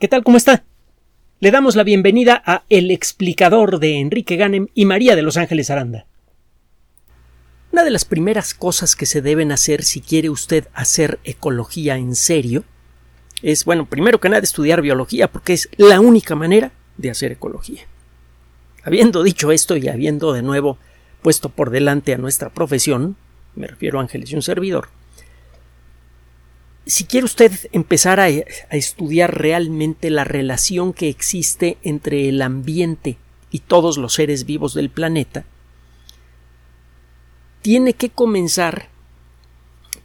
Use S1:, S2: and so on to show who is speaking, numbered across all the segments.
S1: ¿Qué tal? ¿Cómo está? Le damos la bienvenida a El explicador de Enrique Ganem y María de Los Ángeles Aranda. Una de las primeras cosas que se deben hacer si quiere usted hacer ecología en serio es, bueno, primero que nada estudiar biología porque es la única manera de hacer ecología. Habiendo dicho esto y habiendo de nuevo puesto por delante a nuestra profesión, me refiero a Ángeles y un servidor, si quiere usted empezar a, estudiar realmente la relación que existe entre el ambiente y todos los seres vivos del planeta, tiene que comenzar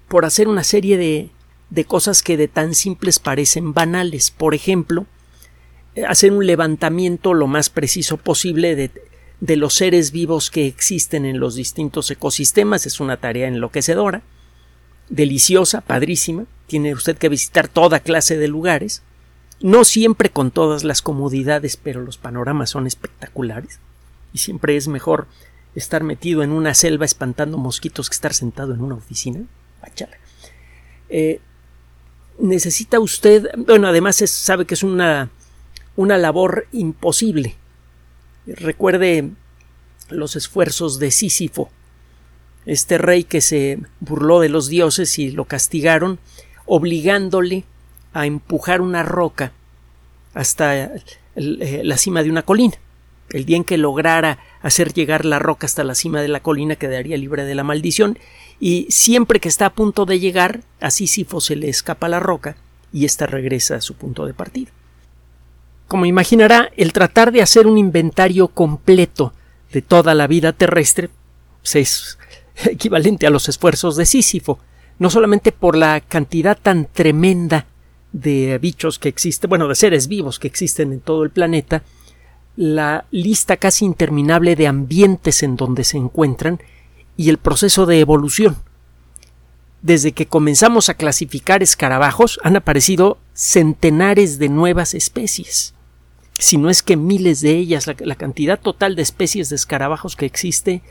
S1: por hacer una serie de, cosas que de tan simples parecen banales. Por ejemplo, hacer un levantamiento lo más preciso posible de los seres vivos que existen en los distintos ecosistemas. Es una tarea enloquecedora, deliciosa, padrísima tiene usted que visitar toda clase de lugares, no siempre con todas las comodidades, pero los panoramas son espectaculares y siempre es mejor estar metido en una selva espantando mosquitos que estar sentado en una oficina. Eh, necesita usted, bueno, además sabe que es una, una labor imposible. Recuerde los esfuerzos de Sísifo, este rey que se burló de los dioses y lo castigaron obligándole a empujar una roca hasta eh, la cima de una colina. El día en que lograra hacer llegar la roca hasta la cima de la colina quedaría libre de la maldición y siempre que está a punto de llegar a Sísifo se le escapa la roca y ésta regresa a su punto de partida. Como imaginará, el tratar de hacer un inventario completo de toda la vida terrestre pues, es equivalente a los esfuerzos de Sísifo, no solamente por la cantidad tan tremenda de bichos que existen, bueno, de seres vivos que existen en todo el planeta, la lista casi interminable de ambientes en donde se encuentran y el proceso de evolución. Desde que comenzamos a clasificar escarabajos han aparecido centenares de nuevas especies, si no es que miles de ellas. La, cantidad total de especies de escarabajos que existe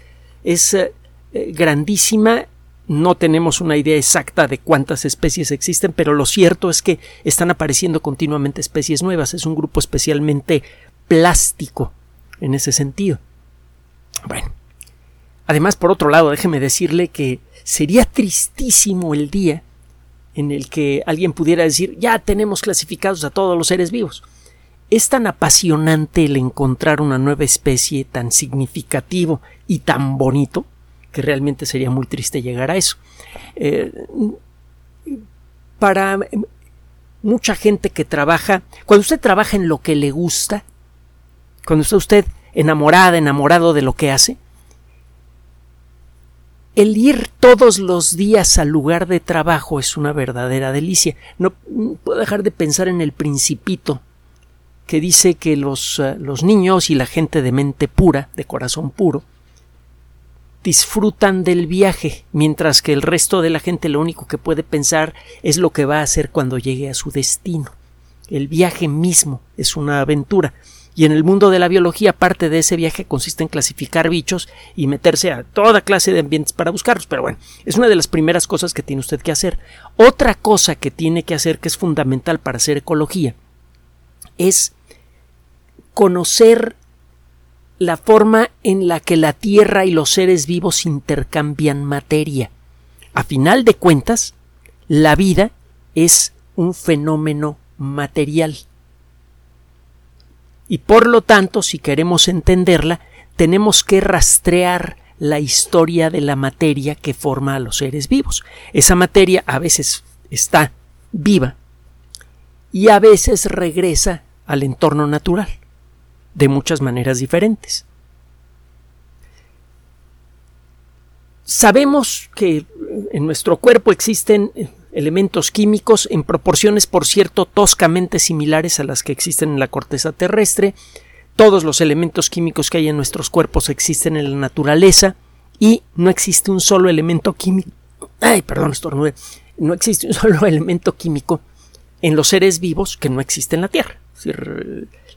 S1: es eh, grandísima no tenemos una idea exacta de cuántas especies existen, pero lo cierto es que están apareciendo continuamente especies nuevas. Es un grupo especialmente plástico en ese sentido. Bueno, además, por otro lado, déjeme decirle que sería tristísimo el día en el que alguien pudiera decir ya tenemos clasificados a todos los seres vivos. Es tan apasionante el encontrar una nueva especie tan significativo y tan bonito que realmente sería muy triste llegar a eso. Eh, para mucha gente que trabaja, cuando usted trabaja en lo que le gusta, cuando está usted enamorada, enamorado de lo que hace, el ir todos los días al lugar de trabajo es una verdadera delicia. No, puedo dejar de pensar en el principito que dice que los, eh, los niños y la gente de mente pura, de corazón puro, disfrutan del viaje, mientras que el resto de la gente lo único que puede pensar es lo que va a hacer cuando llegue a su destino. El viaje mismo es una aventura, y en el mundo de la biología parte de ese viaje consiste en clasificar bichos y meterse a toda clase de ambientes para buscarlos. Pero bueno, es una de las primeras cosas que tiene usted que hacer. Otra cosa que tiene que hacer que es fundamental para hacer ecología es conocer la forma en la que la Tierra y los seres vivos intercambian materia. A final de cuentas, la vida es un fenómeno material. Y por lo tanto, si queremos entenderla, tenemos que rastrear la historia de la materia que forma a los seres vivos. Esa materia a veces está viva y a veces regresa al entorno natural de muchas maneras diferentes. Sabemos que en nuestro cuerpo existen elementos químicos en proporciones, por cierto, toscamente similares a las que existen en la corteza terrestre. Todos los elementos químicos que hay en nuestros cuerpos existen en la naturaleza y no existe un solo elemento químico. Ay, perdón, estornude. No existe un solo elemento químico en los seres vivos que no existe en la Tierra.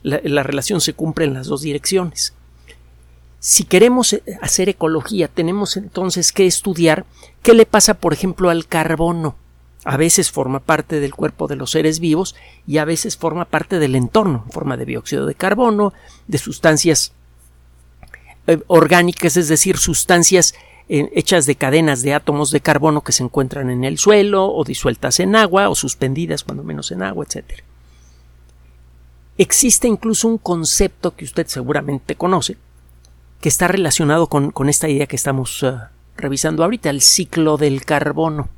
S1: La, relación se cumple en las dos direcciones. Si queremos eh, hacer ecología, tenemos entonces que estudiar qué le pasa, por ejemplo, al carbono. A veces forma parte del cuerpo de los seres vivos y a veces forma parte del entorno, en forma de dióxido de carbono, de sustancias eh, orgánicas, es decir, sustancias eh, hechas de cadenas de átomos de carbono que se encuentran en el suelo o disueltas en agua o suspendidas cuando menos en agua, etc. Existe incluso un concepto que usted seguramente conoce, que está relacionado con, esta idea que estamos eh, revisando ahorita, el ciclo del carbono.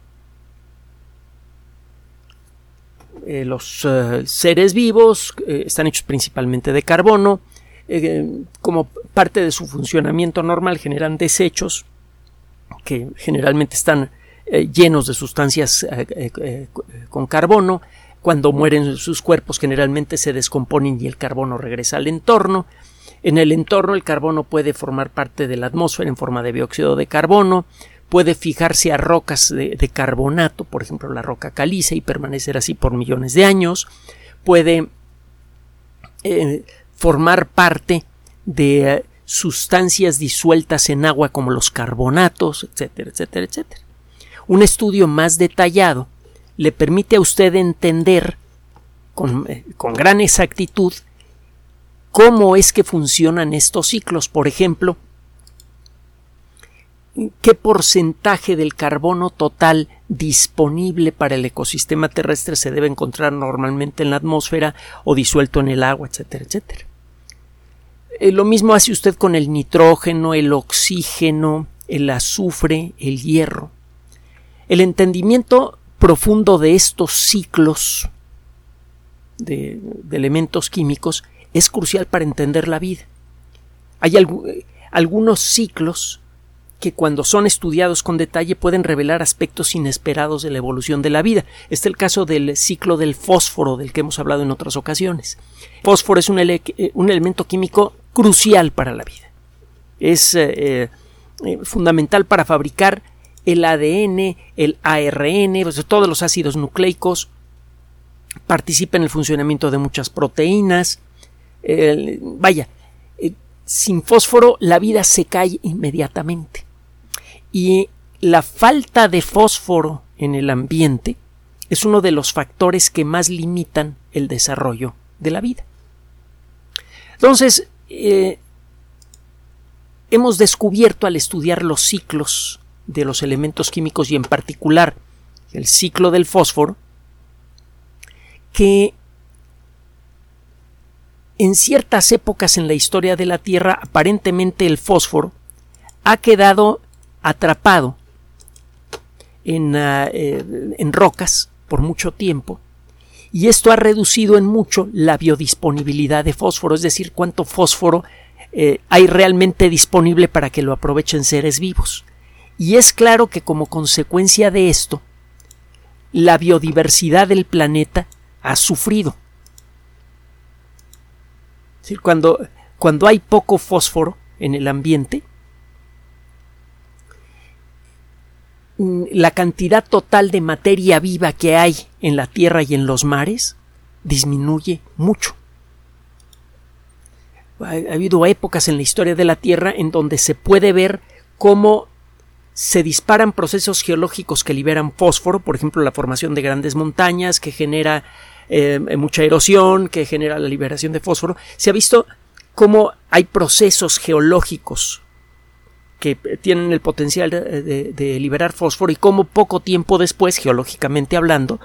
S1: los seres vivos están hechos principalmente de carbono, como parte de su funcionamiento normal generan desechos que generalmente están eh, llenos de sustancias eh, eh, con carbono. Cuando mueren sus cuerpos generalmente se descomponen y el carbono regresa al entorno. En el entorno el carbono puede formar parte de la atmósfera en forma de dióxido de carbono, puede fijarse a rocas de, carbonato, por ejemplo la roca caliza, y permanecer así por millones de años, puede formar parte de sustancias disueltas en agua como los carbonatos, etcétera, etcétera, etcétera. Un estudio más detallado le permite a usted entender con, eh, con, gran exactitud cómo es que funcionan estos ciclos. Por ejemplo, qué porcentaje del carbono total disponible para el ecosistema terrestre se debe encontrar normalmente en la atmósfera o disuelto en el agua, etcétera, etcétera. Eh, lo mismo hace usted con el nitrógeno, el oxígeno, el azufre, el hierro. El entendimiento profundo de estos ciclos de, elementos químicos es crucial para entender la vida. Hay algunos ciclos que cuando son estudiados con detalle pueden revelar aspectos inesperados de la evolución de la vida. Este es el caso del ciclo del fósforo del que hemos hablado en otras ocasiones. Fósforo es un, eh, un elemento químico crucial para la vida. Es eh, eh, fundamental para fabricar el ADN, el ARN, pues, todos los ácidos nucleicos, participa en el funcionamiento de muchas proteínas. vaya, eh, sin fósforo la vida se cae inmediatamente. Y la falta de fósforo en el ambiente es uno de los factores que más limitan el desarrollo de la vida. Entonces, eh, hemos descubierto al estudiar los ciclos de los elementos químicos y en particular el ciclo del fósforo que en ciertas épocas en la historia de la Tierra aparentemente el fósforo ha quedado atrapado en, ah, eh, en rocas por mucho tiempo y esto ha reducido en mucho la biodisponibilidad de fósforo, es decir, cuánto fósforo eh, hay realmente disponible para que lo aprovechen seres vivos. Y es claro que como consecuencia de esto, la biodiversidad del planeta ha sufrido. cuando, cuando hay poco fósforo en el ambiente, Mm, la cantidad total de materia viva que hay en la tierra y en los mares disminuye mucho. Ha, habido épocas en la historia de la Tierra en donde se puede ver cómo se disparan procesos geológicos que liberan fósforo, por ejemplo, la formación de grandes montañas que genera eh, mucha erosión, que genera la liberación de fósforo. Se ha visto cómo hay procesos geológicos que tienen el potencial de, liberar fósforo y cómo poco tiempo después, geológicamente hablando,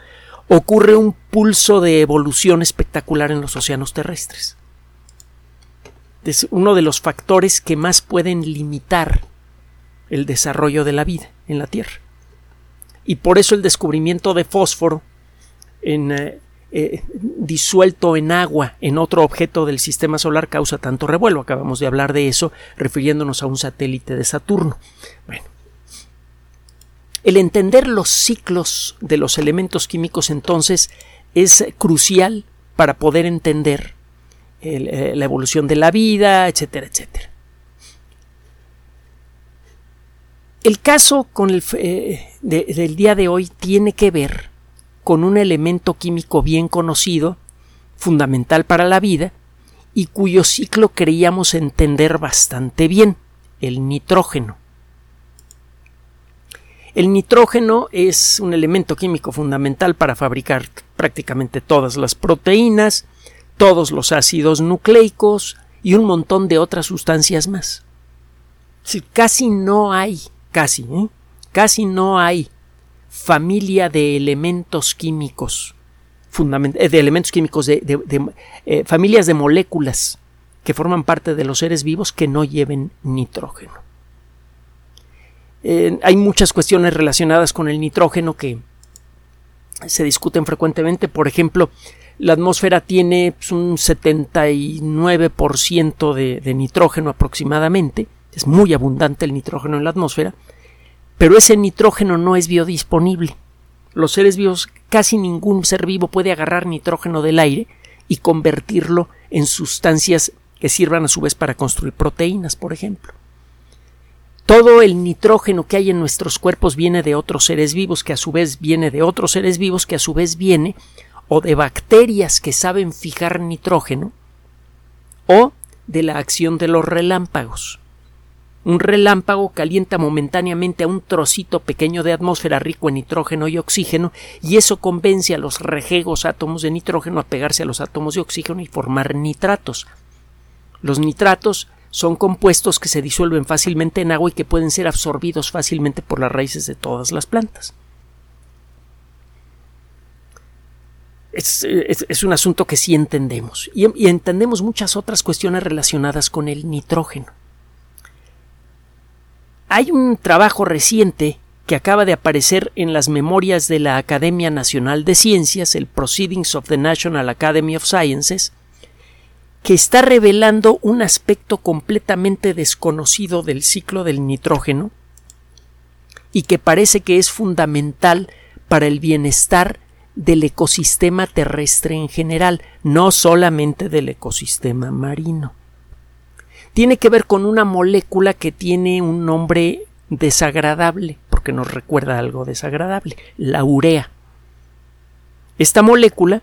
S1: ocurre un pulso de evolución espectacular en los océanos terrestres. Es uno de los factores que más pueden limitar el desarrollo de la vida en la Tierra. Y por eso el descubrimiento de fósforo en eh, eh, disuelto en agua en otro objeto del sistema solar causa tanto revuelo. Acabamos de hablar de eso refiriéndonos a un satélite de Saturno. Bueno, el entender los ciclos de los elementos químicos entonces es crucial para poder entender eh, la evolución de la vida, etcétera, etcétera. El caso con el, eh, del día de hoy tiene que ver con un elemento químico bien conocido, fundamental para la vida, y cuyo ciclo creíamos entender bastante bien, el nitrógeno. El nitrógeno es un elemento químico fundamental para fabricar prácticamente todas las proteínas, todos los ácidos nucleicos y un montón de otras sustancias más. casi no hay, casi, ¿eh? casi no hay familia de elementos químicos, eh, de elementos químicos, de, eh, familias de moléculas que forman parte de los seres vivos que no lleven nitrógeno. hay muchas cuestiones relacionadas con el nitrógeno que se discuten frecuentemente. Por ejemplo, la atmósfera tiene pues, un 79% de, de nitrógeno aproximadamente. Es muy abundante el nitrógeno en la atmósfera. Pero ese nitrógeno no es biodisponible. Los seres vivos, casi ningún ser vivo puede agarrar nitrógeno del aire y convertirlo en sustancias que sirvan a su vez para construir proteínas, por ejemplo. Todo el nitrógeno que hay en nuestros cuerpos viene de otros seres vivos, que a su vez viene de otros seres vivos, que a su vez viene o de bacterias que saben fijar nitrógeno, o de la acción de los relámpagos. Un relámpago calienta momentáneamente a un trocito pequeño de atmósfera rico en nitrógeno y oxígeno y eso convence a los rejegos átomos de nitrógeno a pegarse a los átomos de oxígeno y formar nitratos. Los nitratos son compuestos que se disuelven fácilmente en agua y que pueden ser absorbidos fácilmente por las raíces de todas las plantas. Es, un asunto que sí entendemos y entendemos muchas otras cuestiones relacionadas con el nitrógeno. Hay un trabajo reciente que acaba de aparecer en las memorias de la Academia Nacional de Ciencias, el Proceedings of the National Academy of Sciences, que está revelando un aspecto completamente desconocido del ciclo del nitrógeno y que parece que es fundamental para el bienestar del ecosistema terrestre en general, no solamente del ecosistema marino tiene que ver con una molécula que tiene un nombre desagradable, porque nos recuerda algo desagradable, la urea. Esta molécula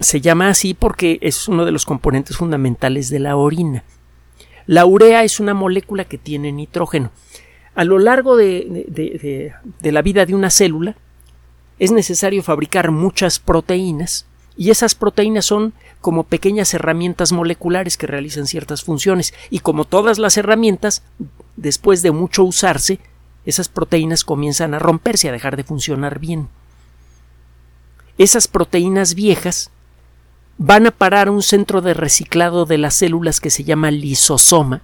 S1: se llama así porque es uno de los componentes fundamentales de la orina. La urea es una molécula que tiene nitrógeno. A lo largo de, de, la vida de una célula es necesario fabricar muchas proteínas y esas proteínas son como pequeñas herramientas moleculares que realizan ciertas funciones y como todas las herramientas, después de mucho usarse, esas proteínas comienzan a romperse, a dejar de funcionar bien. Esas proteínas viejas van a parar a un centro de reciclado de las células que se llama lisosoma,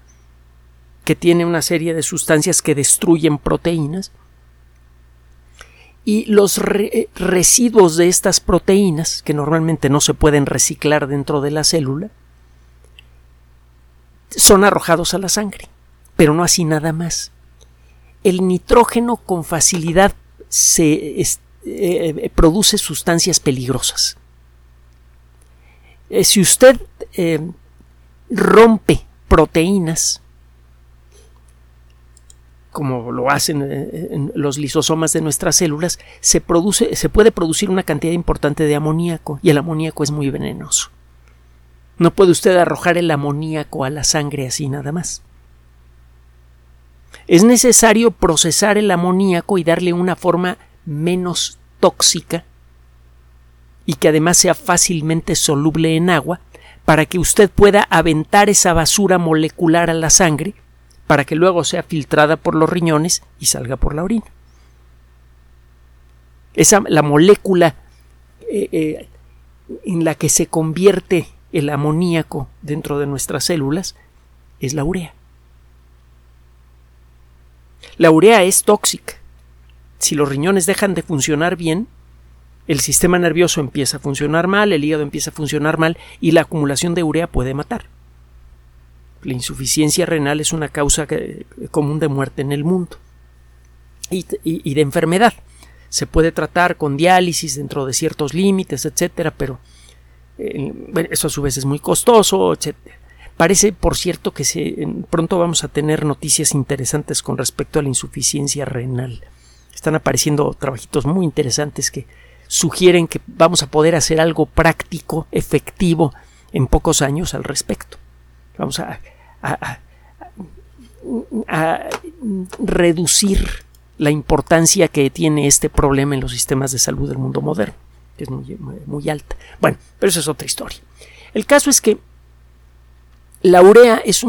S1: que tiene una serie de sustancias que destruyen proteínas, y los eh, residuos de estas proteínas, que normalmente no se pueden reciclar dentro de la célula, son arrojados a la sangre, pero no así nada más. El nitrógeno con facilidad se eh, produce sustancias peligrosas. Eh, si usted rompe proteínas como lo hacen eh, en los lisosomas de nuestras células, se, produce, se puede producir una cantidad importante de amoníaco y el amoníaco es muy venenoso. No puede usted arrojar el amoníaco a la sangre así nada más. Es necesario procesar el amoníaco y darle una forma menos tóxica y que además sea fácilmente soluble en agua para que usted pueda aventar esa basura molecular a la sangre para que luego sea filtrada por los riñones y salga por la orina. Esa, la molécula eh, eh, en la que se convierte el amoníaco dentro de nuestras células es la urea. La urea es tóxica. Si los riñones dejan de funcionar bien, el sistema nervioso empieza a funcionar mal, el hígado empieza a funcionar mal y la acumulación de urea puede matar. La insuficiencia renal es una causa común de muerte en el mundo y, de enfermedad. Se puede tratar con diálisis dentro de ciertos límites, etcétera, pero eh, eso a su vez es muy costoso, etcétera. Parece, por cierto, que pronto vamos a tener noticias interesantes con respecto a la insuficiencia renal. Están apareciendo trabajitos muy interesantes que sugieren que vamos a poder hacer algo práctico, efectivo, en pocos años al respecto. Vamos a, reducir la importancia que tiene este problema en los sistemas de salud del mundo moderno, que es muy, alta. Bueno, pero eso es otra historia. El caso es que la urea es,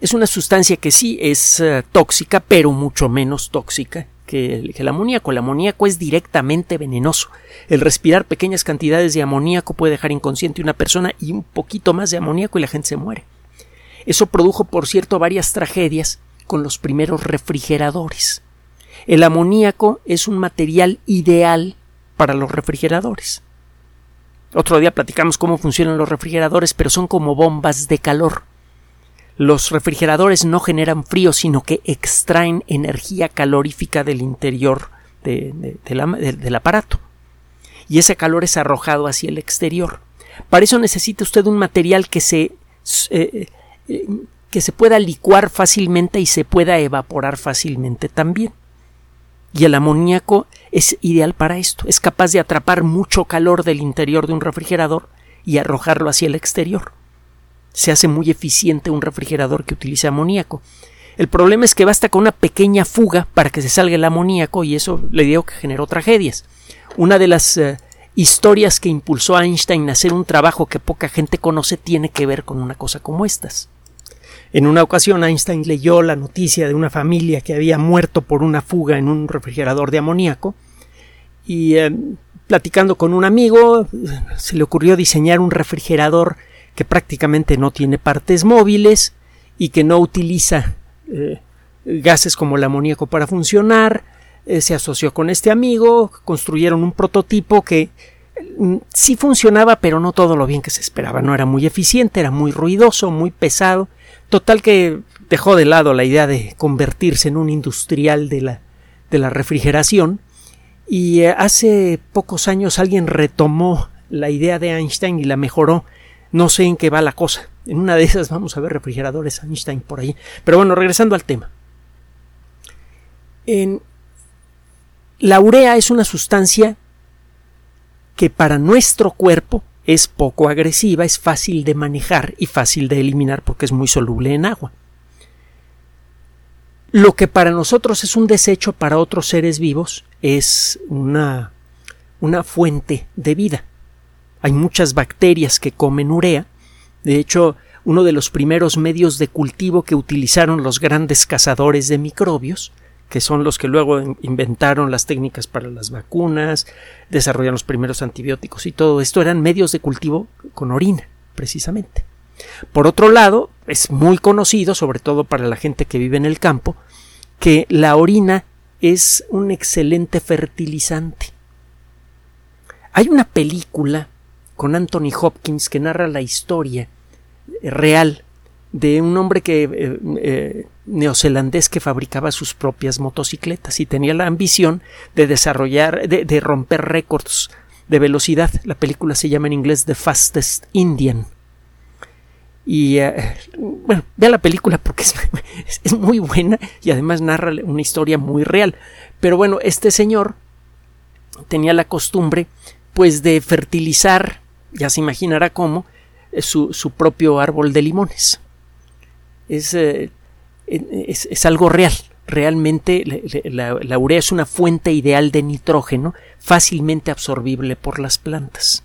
S1: es una sustancia que sí es uh, tóxica, pero mucho menos tóxica que el, que el, amoníaco. El amoníaco es directamente venenoso. El respirar pequeñas cantidades de amoníaco puede dejar inconsciente a una persona y un poquito más de amoníaco y la gente se muere. Eso produjo, por cierto, varias tragedias con los primeros refrigeradores. El amoníaco es un material ideal para los refrigeradores. Otro día platicamos cómo funcionan los refrigeradores, pero son como bombas de calor. Los refrigeradores no generan frío, sino que extraen energía calorífica del interior del aparato. Y ese calor es arrojado hacia el exterior. Para eso necesita usted un material que se, eh, eh, que se pueda licuar fácilmente y se pueda evaporar fácilmente también. Y el amoníaco es ideal para esto. Es capaz de atrapar mucho calor del interior de un refrigerador y arrojarlo hacia el exterior. Se hace muy eficiente un refrigerador que utiliza amoníaco. El problema es que basta con una pequeña fuga para que se salga el amoníaco y eso le digo que generó tragedias. Una de las uh, historias que impulsó a Einstein a hacer un trabajo que poca gente conoce tiene que ver con una cosa como estas. En una ocasión Einstein leyó la noticia de una familia que había muerto por una fuga en un refrigerador de amoníaco y eh, platicando con un amigo se le ocurrió diseñar un refrigerador que prácticamente no tiene partes móviles y que no utiliza eh, gases como el amoníaco para funcionar. Eh, se asoció con este amigo, construyeron un prototipo que mm, sí funcionaba, pero no todo lo bien que se esperaba. No era muy eficiente, era muy ruidoso, muy pesado Total que dejó de lado la idea de convertirse en un industrial de la, de la refrigeración y eh, hace pocos años alguien retomó la idea de Einstein y la mejoró. No sé en qué va la cosa. En una de esas vamos a ver refrigeradores Einstein por ahí. Pero bueno, regresando al tema. En... La urea es una sustancia que para nuestro cuerpo es poco agresiva, es fácil de manejar y fácil de eliminar porque es muy soluble en agua. Lo que para nosotros es un desecho, para otros seres vivos es una, una fuente de vida. Hay muchas bacterias que comen urea. De hecho, uno de los primeros medios de cultivo que utilizaron los grandes cazadores de microbios que son los que luego inventaron las técnicas para las vacunas, desarrollaron los primeros antibióticos y todo esto eran medios de cultivo con orina, precisamente. Por otro lado, es muy conocido, sobre todo para la gente que vive en el campo, que la orina es un excelente fertilizante. Hay una película con Anthony Hopkins que narra la historia real de un hombre que eh, eh, neozelandés que fabricaba sus propias motocicletas y tenía la ambición de desarrollar, de, romper récords de velocidad. La película se llama en inglés The Fastest Indian. Y eh, bueno, vea la película porque es, muy buena y además narra una historia muy real. Pero bueno, este señor tenía la costumbre pues de fertilizar, ya se imaginará cómo, su, su propio árbol de limones. Es, eh, es, es algo real. Realmente la, urea es una fuente ideal de nitrógeno fácilmente absorbible por las plantas.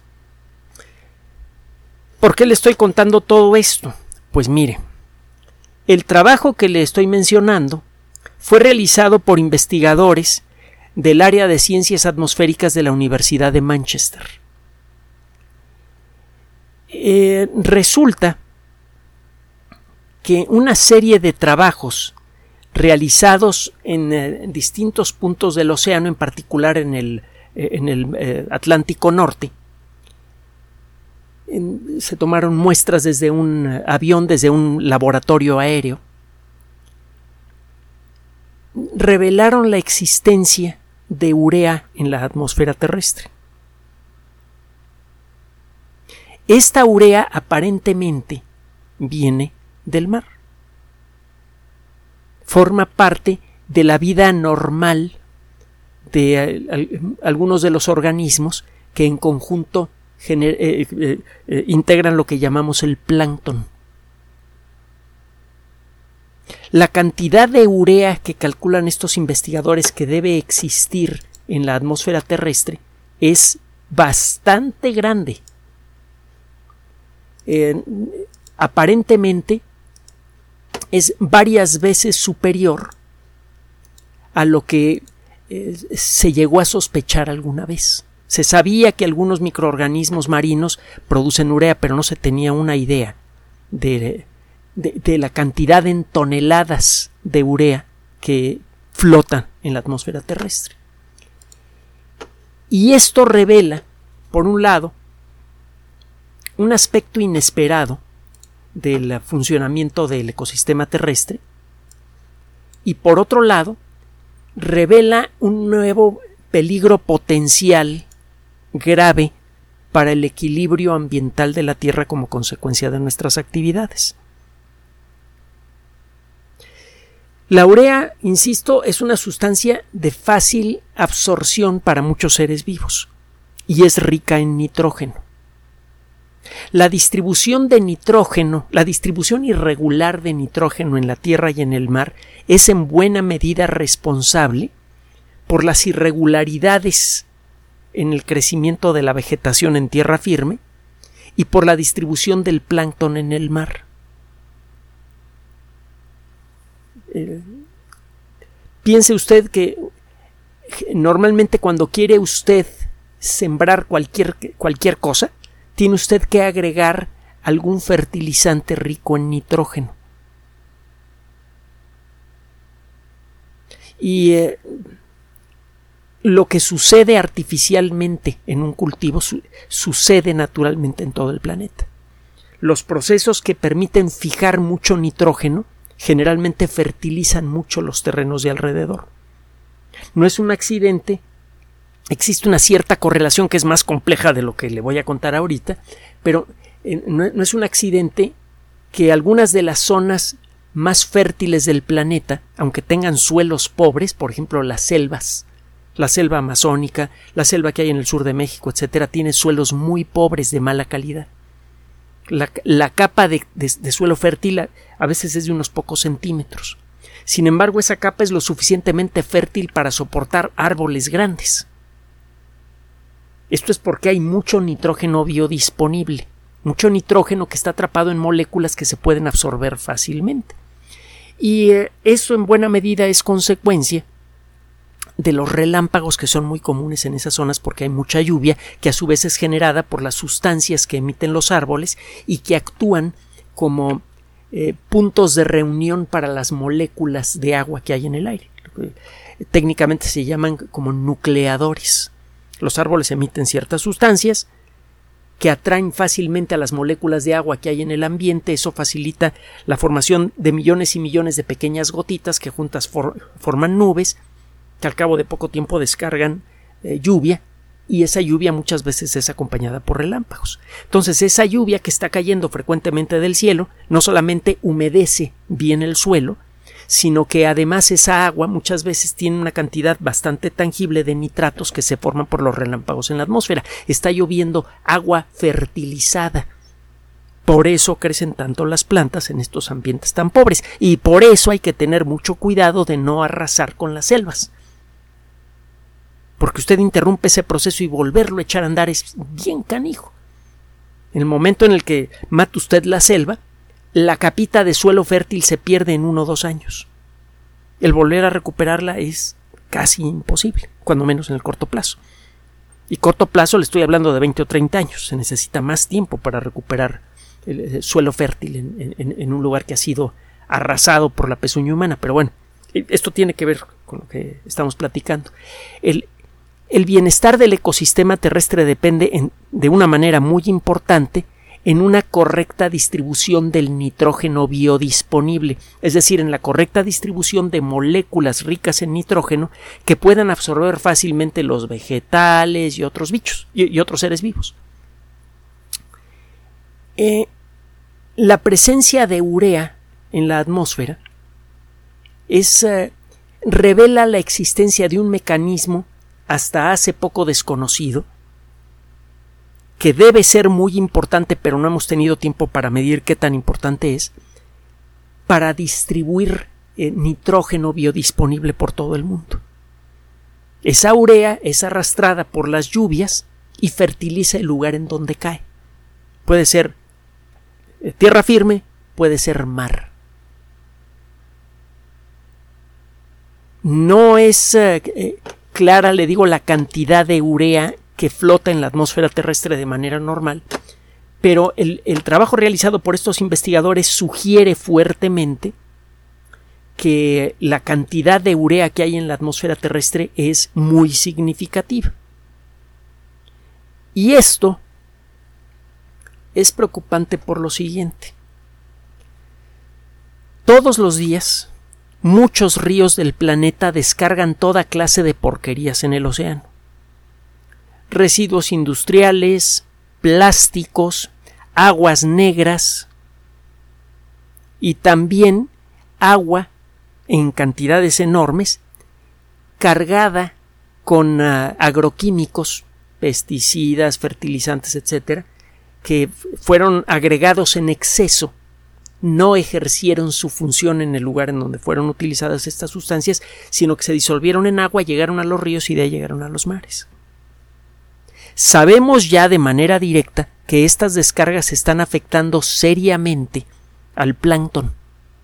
S1: ¿Por qué le estoy contando todo esto? Pues mire, el trabajo que le estoy mencionando fue realizado por investigadores del área de ciencias atmosféricas de la Universidad de Manchester. Eh, resulta que una serie de trabajos realizados en eh, distintos puntos del océano, en particular en el, eh, eh, Atlántico Norte, se tomaron muestras desde un avión, desde un laboratorio aéreo, revelaron la existencia de urea en la atmósfera terrestre. Esta urea aparentemente viene del mar. Forma parte de la vida normal de eh, algunos de los organismos que en conjunto eh, eh, integran lo que llamamos el plancton. La cantidad de urea que calculan estos investigadores que debe existir en la atmósfera terrestre es bastante grande. aparentemente es varias veces superior a lo que eh, se llegó a sospechar alguna vez. Se sabía que algunos microorganismos marinos producen urea, pero no se tenía una idea de, de, la cantidad en toneladas de urea que flotan en la atmósfera terrestre. Y esto revela, por un lado, un aspecto inesperado del funcionamiento del ecosistema terrestre y por otro lado revela un nuevo peligro potencial grave para el equilibrio ambiental de la Tierra como consecuencia de nuestras actividades. La urea, insisto, es una sustancia de fácil absorción para muchos seres vivos y es rica en nitrógeno. La distribución de nitrógeno, la distribución irregular de nitrógeno en la Tierra y en el mar es en buena medida responsable por las irregularidades en el crecimiento de la vegetación en tierra firme y por la distribución del plancton en el mar. Eh, piense usted que normalmente cuando quiere usted sembrar cualquier, cualquier cosa, tiene usted que agregar algún fertilizante rico en nitrógeno. Y eh, lo que sucede artificialmente en un cultivo sucede naturalmente en todo el planeta. Los procesos que permiten fijar mucho nitrógeno generalmente fertilizan mucho los terrenos de alrededor. No es un accidente, existe una cierta correlación que es más compleja de lo que le voy a contar ahorita, pero eh, no es un accidente que algunas de las zonas más fértiles del planeta, aunque tengan suelos pobres, por ejemplo las selvas, la selva amazónica, la selva que hay en el sur de México, etcétera, tiene suelos muy pobres de mala calidad. La, capa de, suelo fértil a, veces es de unos pocos centímetros. Sin embargo, esa capa es lo suficientemente fértil para soportar árboles grandes. Esto es porque hay mucho nitrógeno biodisponible, mucho nitrógeno que está atrapado en moléculas que se pueden absorber fácilmente. Y eh, eso en buena medida es consecuencia de los relámpagos que son muy comunes en esas zonas porque hay mucha lluvia que a su vez es generada por las sustancias que emiten los árboles y que actúan como eh, puntos de reunión para las moléculas de agua que hay en el aire. Técnicamente se llaman como nucleadores. Los árboles emiten ciertas sustancias que atraen fácilmente a las moléculas de agua que hay en el ambiente. Eso facilita la formación de millones y millones de pequeñas gotitas que juntas forman nubes que al cabo de poco tiempo descargan eh, lluvia y esa lluvia muchas veces es acompañada por relámpagos. Entonces esa lluvia que está cayendo frecuentemente del cielo no solamente humedece bien el suelo, sino que además esa agua muchas veces tiene una cantidad bastante tangible de nitratos que se forman por los relámpagos en la atmósfera. Está lloviendo agua fertilizada. Por eso crecen tanto las plantas en estos ambientes tan pobres y por eso hay que tener mucho cuidado de no arrasar con las selvas porque usted interrumpe ese proceso y volverlo a echar a andar es bien canijo. En el momento en el que mata usted la selva, la capita de suelo fértil se pierde en uno o dos años. El volver a recuperarla es casi imposible, cuando menos en el corto plazo. Y corto plazo le estoy hablando de 20 o 30 años. Se necesita más tiempo para recuperar el, suelo fértil en, un lugar que ha sido arrasado por la pezuña humana. Pero bueno, esto tiene que ver con lo que estamos platicando. El bienestar del ecosistema terrestre depende de una manera muy importante en una correcta distribución del nitrógeno biodisponible, es decir, en la correcta distribución de moléculas ricas en nitrógeno que puedan absorber fácilmente los vegetales y otros bichos y, otros seres vivos. Eh, la presencia de urea en la atmósfera es, eh, revela la existencia de un mecanismo hasta hace poco desconocido, que debe ser muy importante, pero no hemos tenido tiempo para medir qué tan importante es, para distribuir eh, nitrógeno biodisponible por todo el mundo. Esa urea es arrastrada por las lluvias y fertiliza el lugar en donde cae. Puede ser eh, tierra firme, puede ser mar. No es eh, clara, le digo, la cantidad de urea que flota en la atmósfera terrestre de manera normal, pero el, trabajo realizado por estos investigadores sugiere fuertemente que la cantidad de urea que hay en la atmósfera terrestre es muy significativa. Y esto es preocupante por lo siguiente. Todos los días, muchos ríos del planeta descargan toda clase de porquerías en el océano. Residuos industriales, plásticos, aguas negras y también agua en cantidades enormes cargada con ah, agroquímicos, pesticidas, fertilizantes, etcétera, que fueron agregados en exceso no ejercieron su función en el lugar en donde fueron utilizadas estas sustancias, sino que se disolvieron en agua, llegaron a los ríos y de ahí llegaron a los mares. Sabemos ya de manera directa que estas descargas están afectando seriamente al plancton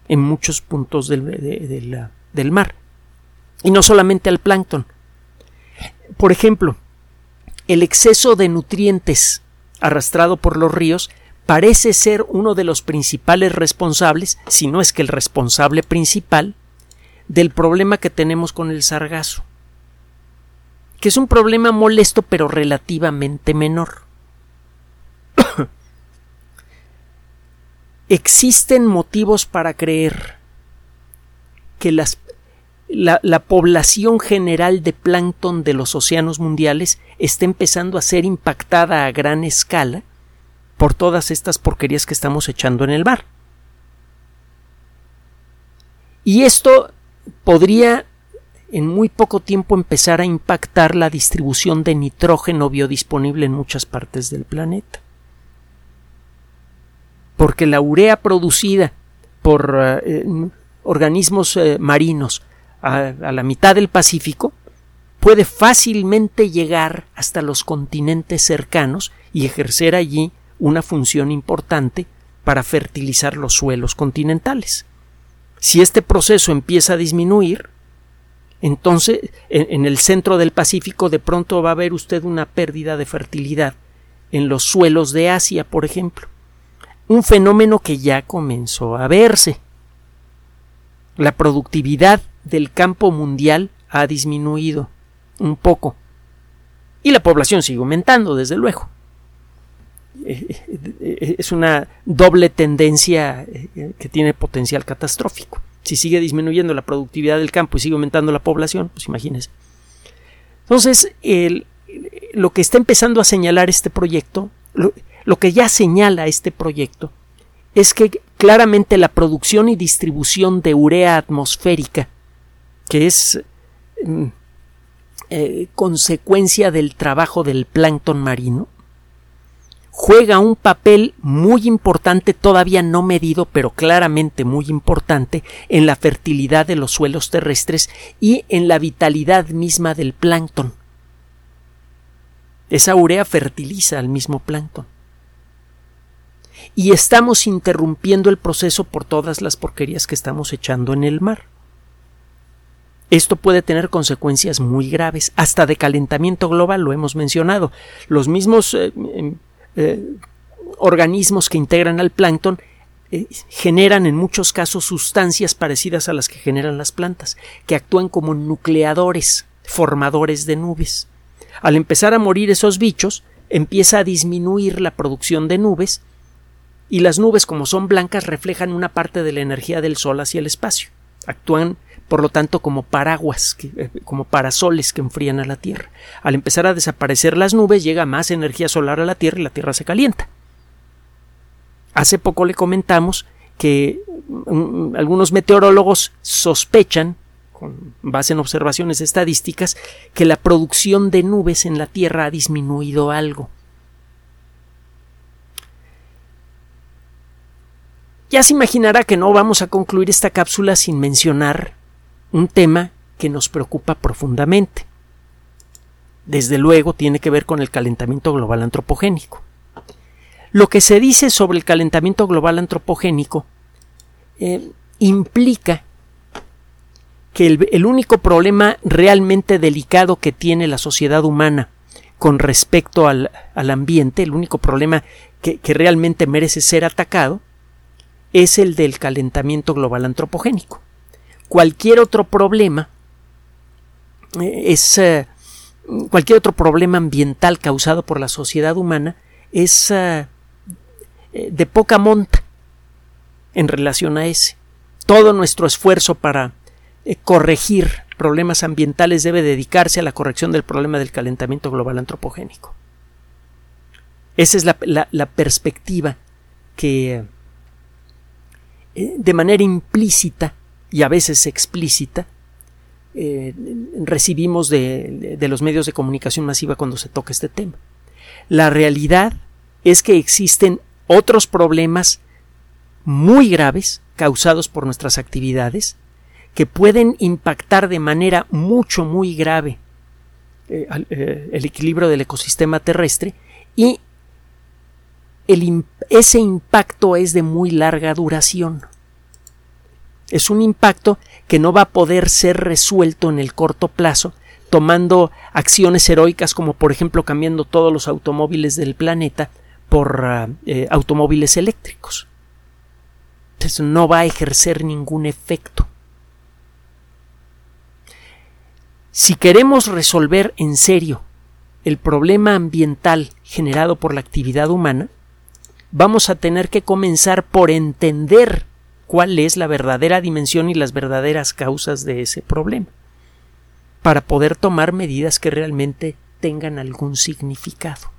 S1: en muchos puntos del, mar. Y no solamente al plancton. Por ejemplo, el exceso de nutrientes arrastrado por los ríos parece ser uno de los principales responsables, si no es que el responsable principal, del problema que tenemos con el sargazo, que es un problema molesto pero relativamente menor. Existen motivos para creer que la, la, población general de plancton de los océanos mundiales está empezando a ser impactada a gran escala por todas estas porquerías que estamos echando en el mar. Y esto podría en muy poco tiempo empezar a impactar la distribución de nitrógeno biodisponible en muchas partes del planeta. Porque la urea producida por eh, organismos eh, marinos a la mitad del Pacífico puede fácilmente llegar hasta los continentes cercanos y ejercer allí una función importante para fertilizar los suelos continentales. Si este proceso empieza a disminuir, entonces en, el centro del Pacífico de pronto va a haber usted una pérdida de fertilidad en los suelos de Asia, por ejemplo. Un fenómeno que ya comenzó a verse. La productividad del campo mundial ha disminuido un poco. Y la población sigue aumentando, desde luego. Eh, eh, es una doble tendencia eh, que tiene potencial catastrófico. Si sigue disminuyendo la productividad del campo y sigue aumentando la población, pues imagínense. Entonces, lo que está empezando a señalar este proyecto, lo, que ya señala este proyecto, es que claramente la producción y distribución de urea atmosférica, que es mm, consecuencia del trabajo del plancton marino, juega un papel muy importante, todavía no medido, pero claramente muy importante, en la fertilidad de los suelos terrestres y en la vitalidad misma del plancton. Esa urea fertiliza al mismo plancton. Y estamos interrumpiendo el proceso por todas las porquerías que estamos echando en el mar. Esto puede tener consecuencias muy graves, hasta de calentamiento global, lo hemos mencionado. Los mismos eh, em, eh, organismos que integran al plancton eh, generan en muchos casos sustancias parecidas a las que generan las plantas, que actúan como nucleadores, formadores de nubes. Al empezar a morir esos bichos, empieza a disminuir la producción de nubes y las nubes, como son blancas, reflejan una parte de la energía del Sol hacia el espacio. Actúan por lo tanto como paraguas, eh, como parasoles que enfrían a la Tierra. Al empezar a desaparecer las nubes llega más energía solar a la Tierra y la Tierra se calienta. Hace poco le comentamos que mm, algunos meteorólogos sospechan, con base en observaciones estadísticas, que la producción de nubes en la Tierra ha disminuido algo. Ya se imaginará que no vamos a concluir esta cápsula sin mencionar un tema que nos preocupa profundamente. Desde luego tiene que ver con el calentamiento global antropogénico. Lo que se dice sobre el calentamiento global antropogénico eh, implica que el, único problema realmente delicado que tiene la sociedad humana con respecto al, ambiente, el único problema que, realmente merece ser atacado, es el del calentamiento global antropogénico. Cualquier otro problema eh, es eh, cualquier otro problema ambiental causado por la sociedad humana es eh, de poca monta en relación a ese. Todo nuestro esfuerzo para corregir problemas ambientales debe dedicarse a la corrección del problema del calentamiento global antropogénico. Esa es la perspectiva que de manera implícita y a veces explícita eh, recibimos de, los medios de comunicación masiva cuando se toca este tema. La realidad es que existen otros problemas muy graves causados por nuestras actividades que pueden impactar de manera mucho muy grave eh, eh, el equilibrio del ecosistema terrestre y ese impacto es de muy larga duración. Es un impacto que no va a poder ser resuelto en el corto plazo, tomando acciones heroicas como por ejemplo cambiando todos los automóviles del planeta por ah, eh, automóviles eléctricos. Entonces no va a ejercer ningún efecto. Si queremos resolver en serio el problema ambiental generado por la actividad humana, vamos a tener que comenzar por entender cuál es la verdadera dimensión y las verdaderas causas de ese problema, para poder tomar medidas que realmente tengan algún significado.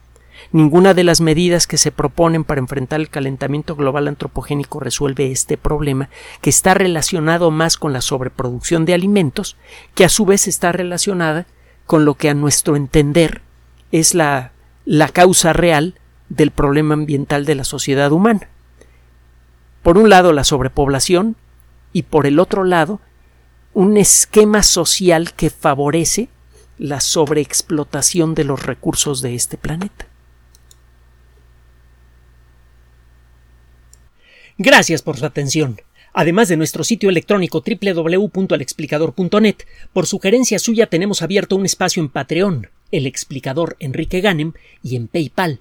S1: Ninguna de las medidas que se proponen para enfrentar el calentamiento global antropogénico resuelve este problema, que está relacionado más con la sobreproducción de alimentos, que a su vez está relacionada con lo que a nuestro entender es la, la causa real del problema ambiental de la sociedad humana. Por un lado la sobrepoblación y por el otro lado un esquema social que favorece la sobreexplotación de los recursos de este planeta. Gracias por su atención. Además de nuestro sitio electrónico www.alexplicador.net, por sugerencia suya tenemos abierto un espacio en Patreon, el explicador Enrique Ganem, y en PayPal,